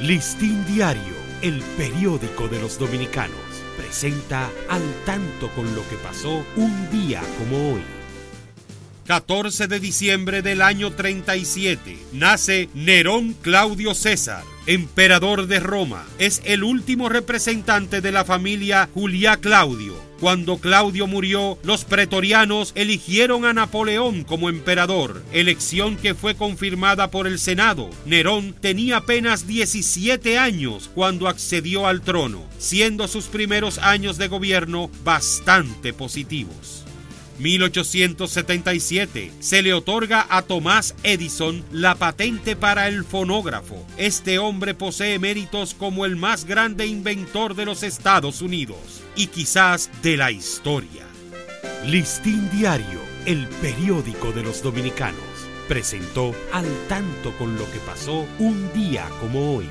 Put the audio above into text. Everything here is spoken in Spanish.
Listín Diario, el periódico de los dominicanos, presenta al tanto con lo que pasó un día como hoy. 14 de diciembre del año 37 nace Nerón Claudio César, emperador de Roma. Es el último representante de la familia Julia Claudio. Cuando Claudio murió, los pretorianos eligieron a Napoleón como emperador, elección que fue confirmada por el Senado. Nerón tenía apenas 17 años cuando accedió al trono, siendo sus primeros años de gobierno bastante positivos. 1877 se le otorga a Thomas Edison la patente para el fonógrafo. Este hombre posee méritos como el más grande inventor de los Estados Unidos y quizás de la historia. Listín Diario, el periódico de los dominicanos, presentó al tanto con lo que pasó un día como hoy.